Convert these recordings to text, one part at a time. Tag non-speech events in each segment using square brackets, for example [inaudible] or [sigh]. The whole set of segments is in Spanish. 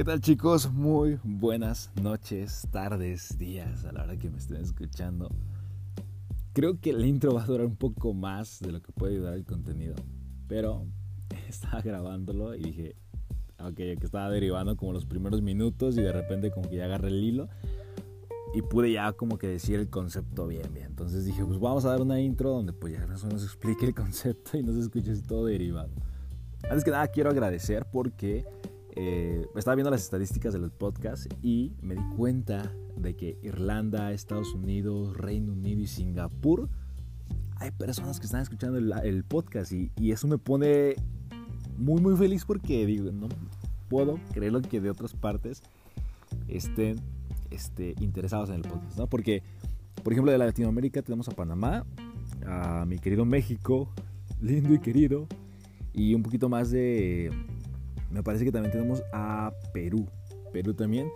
¿Qué tal chicos? Muy buenas noches, tardes, días a la hora que me estén escuchando. Creo que el intro va a durar un poco más de lo que puede ayudar el contenido, pero [laughs] estaba grabándolo y dije, ok, que estaba derivando como los primeros minutos y de repente como que ya agarré el hilo y pude ya como que decir el concepto bien, bien. Entonces dije, pues vamos a dar una intro donde pues ya más o menos explique el concepto y no se escuche todo derivado. Antes que nada quiero agradecer porque eh, estaba viendo las estadísticas del podcast y me di cuenta de que Irlanda, Estados Unidos, Reino Unido y Singapur hay personas que están escuchando el, podcast y, eso me pone muy muy feliz porque digo, no puedo creerlo que de otras partes estén este, interesados en el podcast, ¿no? Porque, por ejemplo, de Latinoamérica tenemos a Panamá, a mi querido México, lindo y querido, y un poquito más de, me parece que también tenemos a Perú, Perú también.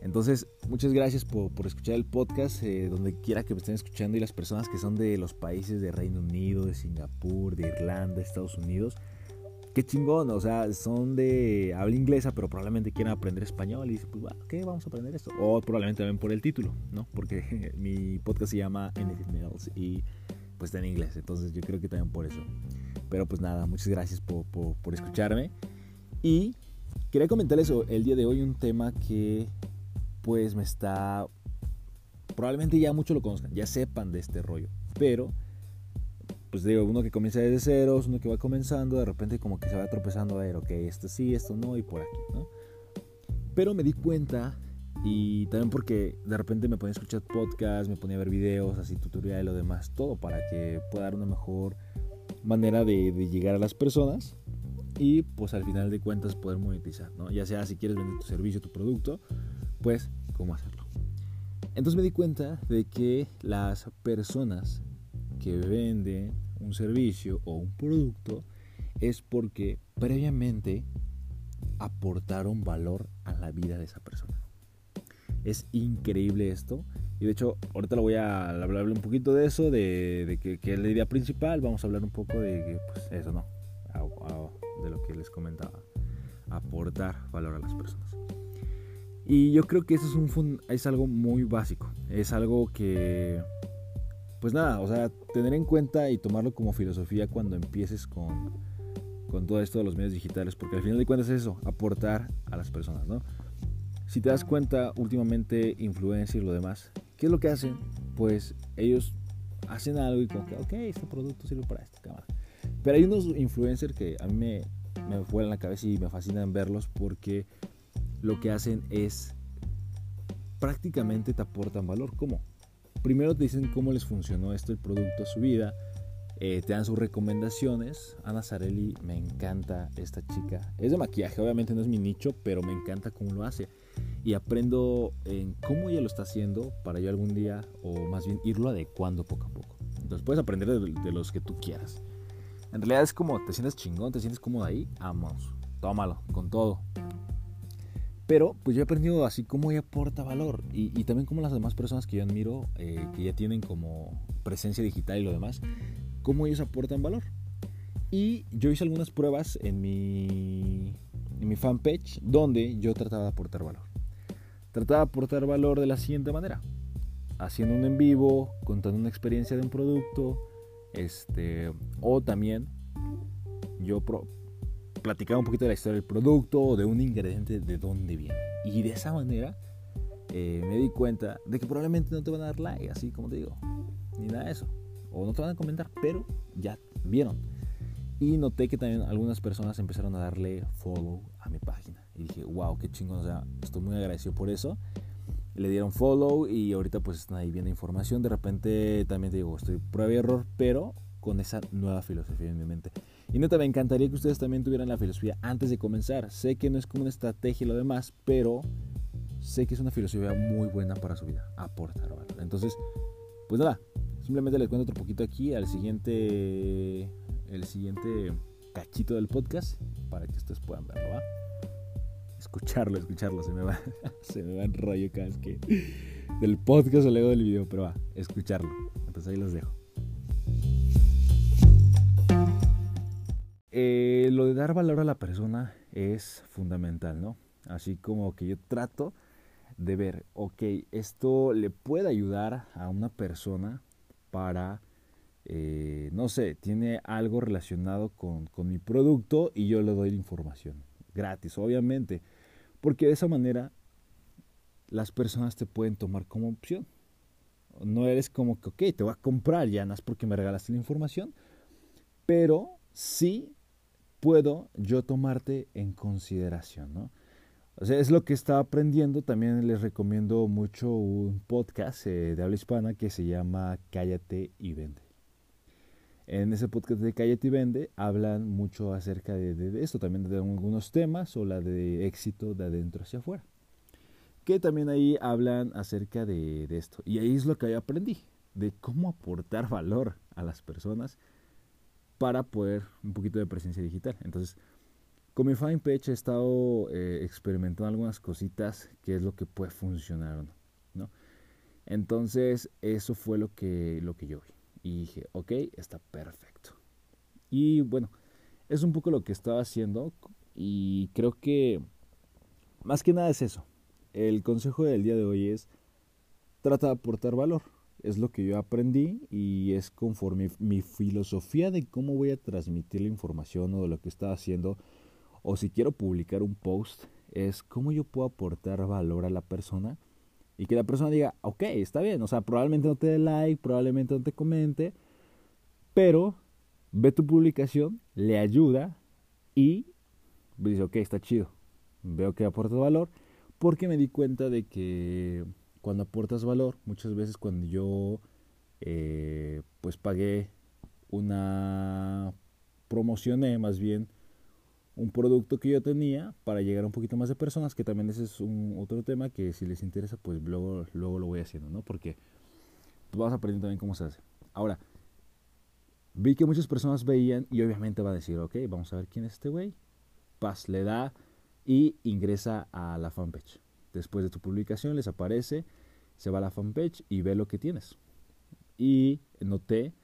Entonces, muchas gracias por, por escuchar el podcast, eh, donde quiera que me estén escuchando y las personas que son de los países de Reino Unido, de Singapur, de Irlanda, Estados Unidos qué chingón, o sea, son de habla inglesa, pero probablemente quieran aprender español y dicen, pues, ¿qué? Vamos a aprender esto. O probablemente también por el título, ¿no? Porque [laughs] mi podcast se llama Anything Else y pues está en inglés, entonces yo creo que también por eso. Pero pues nada, muchas gracias por, por escucharme. Y quería comentarles el día de hoy un tema que pues me está... Probablemente ya muchos lo conozcan, ya sepan de este rollo, pero pues digo, uno que comienza desde ceros, uno que va comenzando, de repente como que se va tropezando a ver, ok, esto sí, esto no, y por aquí, ¿no? Pero me di cuenta, y también porque de repente me ponía a escuchar podcasts, me ponía a ver videos, así tutoriales y lo demás, todo para que pueda dar una mejor manera de, de, llegar a las personas y pues al final de cuentas poder monetizar, ¿no? Ya sea si quieres vender tu servicio, tu producto, pues cómo hacerlo. Entonces me di cuenta de que las personas que venden un servicio o un producto es porque previamente aportaron valor a la vida de esa persona. Es increíble esto. Y de hecho, ahorita lo voy a hablar un poquito de eso, de, que, es la idea principal. Vamos a hablar un poco de pues, eso, ¿no? De lo que les comentaba. Aportar valor a las personas. Y yo creo que eso es, un, es algo muy básico. Es algo que pues nada, o sea, tener en cuenta y tomarlo como filosofía cuando empieces con, con todo esto de los medios digitales, porque al final de cuentas es eso, aportar a las personas, ¿no? Si te das cuenta, últimamente influencers y lo demás, ¿qué es lo que hacen? Pues ellos hacen algo y como que, ok, este producto sirve para esta cámara. Pero hay unos influencers que a mí me, me vuelan la cabeza y me fascinan verlos porque lo que hacen es prácticamente te aportan valor. ¿Cómo? primero te dicen cómo les funcionó esto el producto su vida, eh, te dan sus recomendaciones. Ana Zarelli, me encanta esta chica. Es de maquillaje, obviamente no es mi nicho, pero me encanta cómo lo hace. Y aprendo en cómo ella lo está haciendo para yo algún día, o más bien irlo adecuando poco a poco. Entonces puedes aprender de, los que tú quieras. En realidad es como te sientes chingón, te sientes cómodo ahí, vamos, tómalo, con todo. Pero pues yo he aprendido así cómo ella aporta valor y, también como las demás personas que yo admiro, eh, que ya tienen como presencia digital y lo demás, cómo ellos aportan valor. Y yo hice algunas pruebas en mi, en mi fanpage donde yo trataba de aportar valor. Trataba de aportar valor de la siguiente manera. Haciendo un en vivo, contando una experiencia de un producto, este, o también yo platicaba un poquito de la historia del producto o de un ingrediente de dónde viene. Y de esa manera eh, me di cuenta de que probablemente no te van a dar like, así como te digo, ni nada de eso. O no te van a comentar, pero ya vieron. Y noté que también algunas personas empezaron a darle follow a mi página. Y dije, wow, qué chingón. O sea, estoy muy agradecido por eso. Le dieron follow y ahorita pues están ahí viendo información. De repente también te digo, estoy prueba y error, pero con esa nueva filosofía en mi mente. Y neta, me encantaría que ustedes también tuvieran la filosofía antes de comenzar. Sé que no es como una estrategia y lo demás, pero sé que es una filosofía muy buena para su vida. Aportar valor. Entonces, pues nada, simplemente les cuento otro poquito aquí al siguiente, el siguiente cachito del podcast para que ustedes puedan verlo, ¿va? Escucharlo, escucharlo, se me va, [laughs] se me va en rollo cada vez que del podcast o luego del video, pero va, escucharlo. Entonces ahí los dejo. Eh, lo de dar valor a la persona es fundamental, ¿no? Así como que yo trato de ver, ok, esto le puede ayudar a una persona para, eh, no sé, tiene algo relacionado con, con mi producto y yo le doy la información gratis, obviamente, porque de esa manera las personas te pueden tomar como opción. No eres como que, ok, te voy a comprar ya, no es porque me regalaste la información, pero sí puedo yo tomarte en consideración, ¿no? O sea, es lo que estaba aprendiendo. También les recomiendo mucho un podcast eh, de habla hispana que se llama Cállate y Vende. En ese podcast de Cállate y Vende hablan mucho acerca de, de, esto, también de algunos temas o la de éxito de adentro hacia afuera. Que también ahí hablan acerca de, de esto. Y ahí es lo que yo aprendí, de cómo aportar valor a las personas para poder un poquito de presencia digital. Entonces, con mi fanpage he estado eh, experimentando algunas cositas, que es lo que puede funcionar o no, ¿no? Entonces, eso fue lo que, lo que yo vi. Y dije, ok, está perfecto. Y bueno, es un poco lo que estaba haciendo y creo que más que nada es eso. El consejo del día de hoy es, trata de aportar valor. Es lo que yo aprendí y es conforme mi filosofía de cómo voy a transmitir la información o de lo que estaba haciendo o si quiero publicar un post, es cómo yo puedo aportar valor a la persona y que la persona diga, ok, está bien, o sea, probablemente no te dé like, probablemente no te comente, pero ve tu publicación, le ayuda y dice, ok, está chido, veo que aporta valor, porque me di cuenta de que cuando aportas valor, muchas veces cuando yo eh, pues pagué una, promocioné más bien, un producto que yo tenía para llegar a un poquito más de personas, que también ese es un otro tema que si les interesa, pues luego, luego lo voy haciendo, ¿no? Porque vas aprendiendo también cómo se hace. Ahora, vi que muchas personas veían y obviamente va a decir, ok, vamos a ver quién es este güey. Paz, le da y ingresa a la fanpage. Después de tu publicación les aparece, se va a la fanpage y ve lo que tienes. Y noté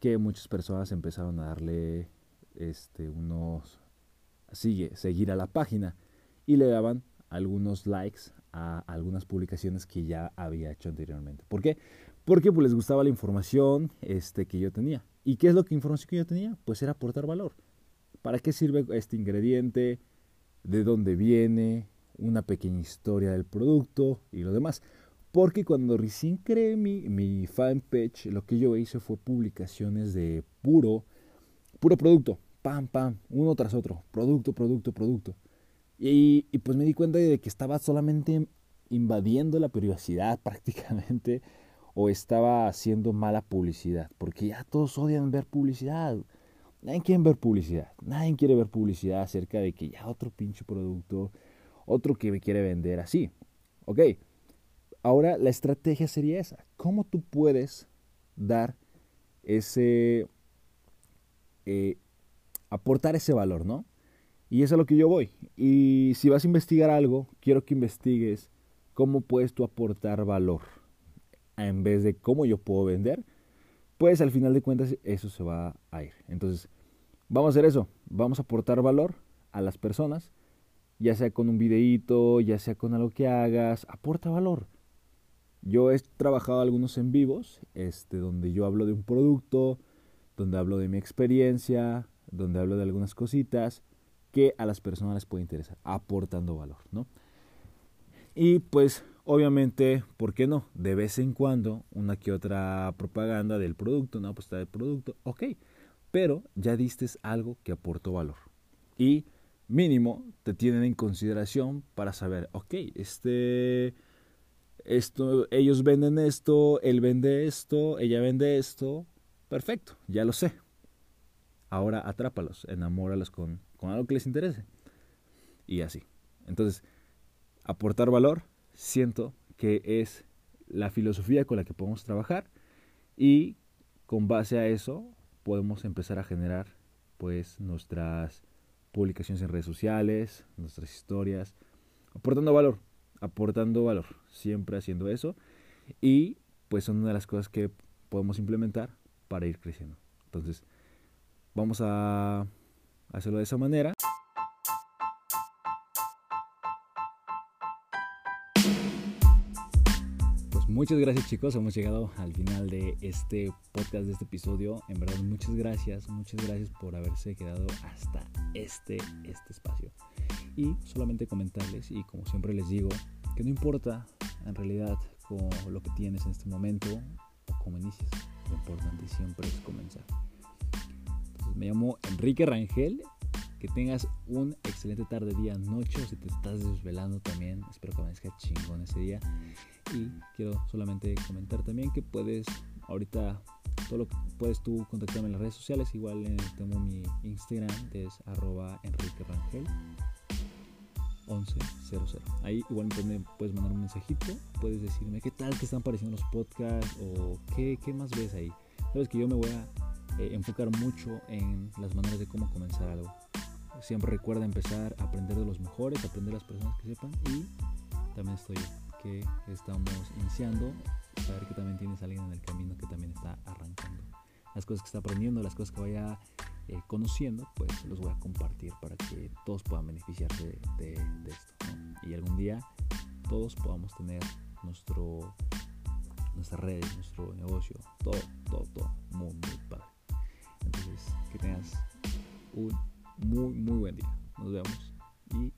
que muchas personas empezaron a darle este, unos sigue, seguir a la página y le daban algunos likes a algunas publicaciones que ya había hecho anteriormente. ¿Por qué? Porque pues, les gustaba la información este, que yo tenía. ¿Y qué es lo que información que yo tenía? Pues era aportar valor. ¿Para qué sirve este ingrediente? ¿De dónde viene? Una pequeña historia del producto y lo demás. Porque cuando recién creé mi, mi fanpage, lo que yo hice fue publicaciones de puro, puro producto pam, pam, uno tras otro, producto, producto, producto. Y, pues me di cuenta de que estaba solamente invadiendo la privacidad [laughs] prácticamente o estaba haciendo mala publicidad, porque ya todos odian ver publicidad. Nadie quiere ver publicidad, nadie quiere ver publicidad acerca de que ya otro pinche producto, otro que me quiere vender así. Ok, ahora la estrategia sería esa. ¿Cómo tú puedes dar ese, eh, aportar ese valor, ¿no? Y es a lo que yo voy. Y si vas a investigar algo, quiero que investigues cómo puedes tú aportar valor en vez de cómo yo puedo vender. Pues al final de cuentas eso se va a ir. Entonces, vamos a hacer eso. Vamos a aportar valor a las personas, ya sea con un videíto, ya sea con algo que hagas, aporta valor. Yo he trabajado algunos en vivos, este, donde yo hablo de un producto, donde hablo de mi experiencia, donde hablo de algunas cositas que a las personas les puede interesar, aportando valor, ¿no? Y pues obviamente, ¿por qué no? De vez en cuando una que otra propaganda del producto, una apuesta del producto, ok, pero ya diste algo que aportó valor. Y mínimo te tienen en consideración para saber, ok, este, esto, ellos venden esto, él vende esto, ella vende esto, perfecto, ya lo sé, ahora atrápalos, enamóralos con, con algo que les interese. Y así. Entonces, aportar valor, siento que es la filosofía con la que podemos trabajar y con base a eso podemos empezar a generar pues nuestras publicaciones en redes sociales, nuestras historias, aportando valor, aportando valor, siempre haciendo eso y pues son una de las cosas que podemos implementar para ir creciendo. Entonces, Vamos a hacerlo de esa manera. Pues muchas gracias chicos, hemos llegado al final de este podcast, de este episodio. En verdad, muchas gracias, muchas gracias por haberse quedado hasta este, este espacio. Y solamente comentarles, y como siempre les digo, que no importa en realidad lo que tienes en este momento o cómo inicias, lo importante siempre es comenzar. Me llamo Enrique Rangel que tengas un excelente tarde, día, noche, si te estás desvelando también, espero que amanezca chingón ese día. Y quiero solamente comentar también que puedes, ahorita, todo lo que puedes tú contactarme en las redes sociales, igual tengo mi Instagram, que es arroba Enrique Rangel. 1100. Ahí igual me puedes mandar un mensajito, puedes decirme qué tal te están pareciendo los podcasts o qué, qué más ves ahí. Sabes que yo me voy a eh, enfocar mucho en las maneras de cómo comenzar algo. Siempre recuerda empezar a aprender de los mejores, aprender de las personas que sepan y también estoy que estamos iniciando, saber que también tienes a alguien en el camino que también está arrancando. Las cosas que está aprendiendo, las cosas que vaya eh, conociendo, pues los voy a compartir para que todos puedan beneficiarse de, esto. Y algún día todos podamos tener nuestro, nuestras redes, nuestro negocio, todo, todo, todo muy, muy padre. Pues, que tengas un muy, muy buen día. Nos vemos y